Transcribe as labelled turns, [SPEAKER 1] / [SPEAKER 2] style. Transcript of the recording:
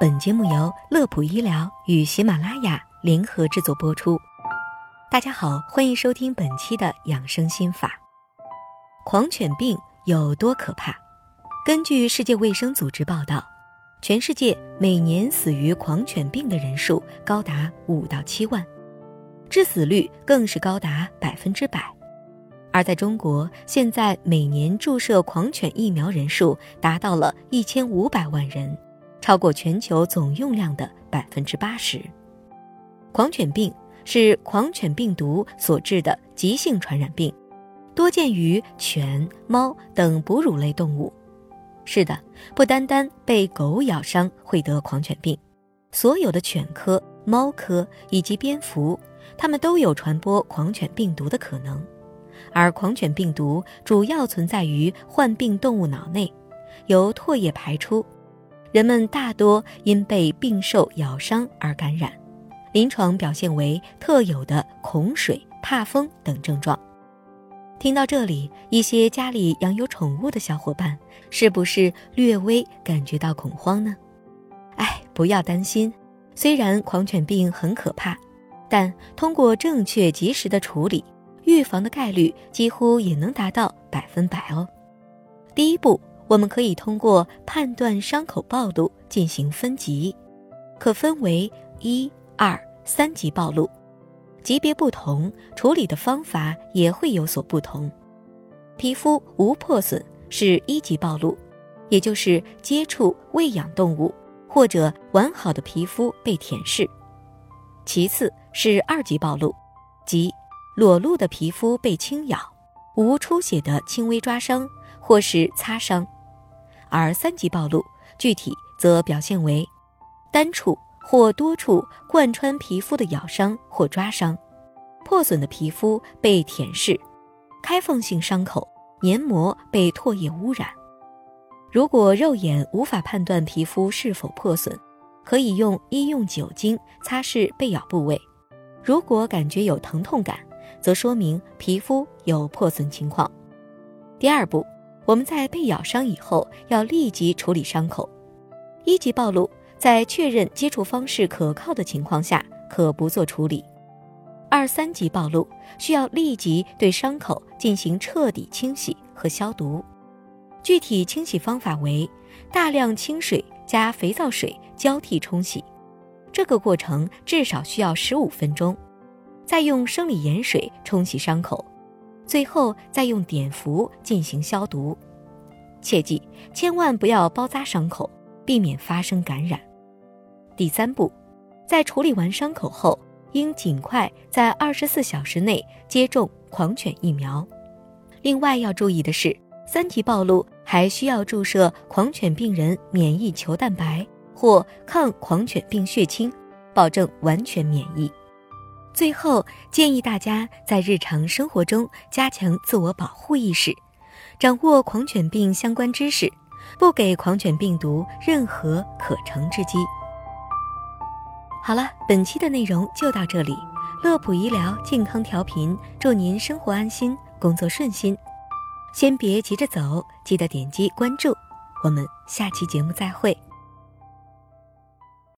[SPEAKER 1] 本节目由乐普医疗与喜马拉雅联合制作播出。大家好，欢迎收听本期的养生心法。狂犬病有多可怕？根据世界卫生组织报道，全世界每年死于狂犬病的人数高达五到七万，致死率更是高达百分之百。而在中国，现在每年注射狂犬疫苗人数达到了一千五百万人。超过全球总用量的百分之八十。狂犬病是狂犬病毒所致的急性传染病，多见于犬、猫等哺乳类动物。是的，不单单被狗咬伤会得狂犬病，所有的犬科、猫科以及蝙蝠，它们都有传播狂犬病毒的可能。而狂犬病毒主要存在于患病动物脑内，由唾液排出。人们大多因被病兽咬伤而感染，临床表现为特有的恐水、怕风等症状。听到这里，一些家里养有宠物的小伙伴是不是略微感觉到恐慌呢？哎，不要担心，虽然狂犬病很可怕，但通过正确及时的处理，预防的概率几乎也能达到百分百哦。第一步。我们可以通过判断伤口暴露进行分级，可分为一、二、三级暴露，级别不同，处理的方法也会有所不同。皮肤无破损是一级暴露，也就是接触喂养动物或者完好的皮肤被舔舐；其次是二级暴露，即裸露的皮肤被轻咬，无出血的轻微抓伤或是擦伤。而三级暴露，具体则表现为单处或多处贯穿皮肤的咬伤或抓伤，破损的皮肤被舔舐，开放性伤口黏膜被唾液污染。如果肉眼无法判断皮肤是否破损，可以用医用酒精擦拭被咬部位。如果感觉有疼痛感，则说明皮肤有破损情况。第二步。我们在被咬伤以后，要立即处理伤口。一级暴露，在确认接触方式可靠的情况下，可不做处理。二三级暴露，需要立即对伤口进行彻底清洗和消毒。具体清洗方法为：大量清水加肥皂水交替冲洗，这个过程至少需要十五分钟。再用生理盐水冲洗伤口。最后再用碘伏进行消毒，切记千万不要包扎伤口，避免发生感染。第三步，在处理完伤口后，应尽快在二十四小时内接种狂犬疫苗。另外要注意的是，三级暴露还需要注射狂犬病人免疫球蛋白或抗狂犬病血清，保证完全免疫。最后建议大家在日常生活中加强自我保护意识，掌握狂犬病相关知识，不给狂犬病毒任何可乘之机。好了，本期的内容就到这里。乐普医疗健康调频，祝您生活安心，工作顺心。先别急着走，记得点击关注。我们下期节目再会。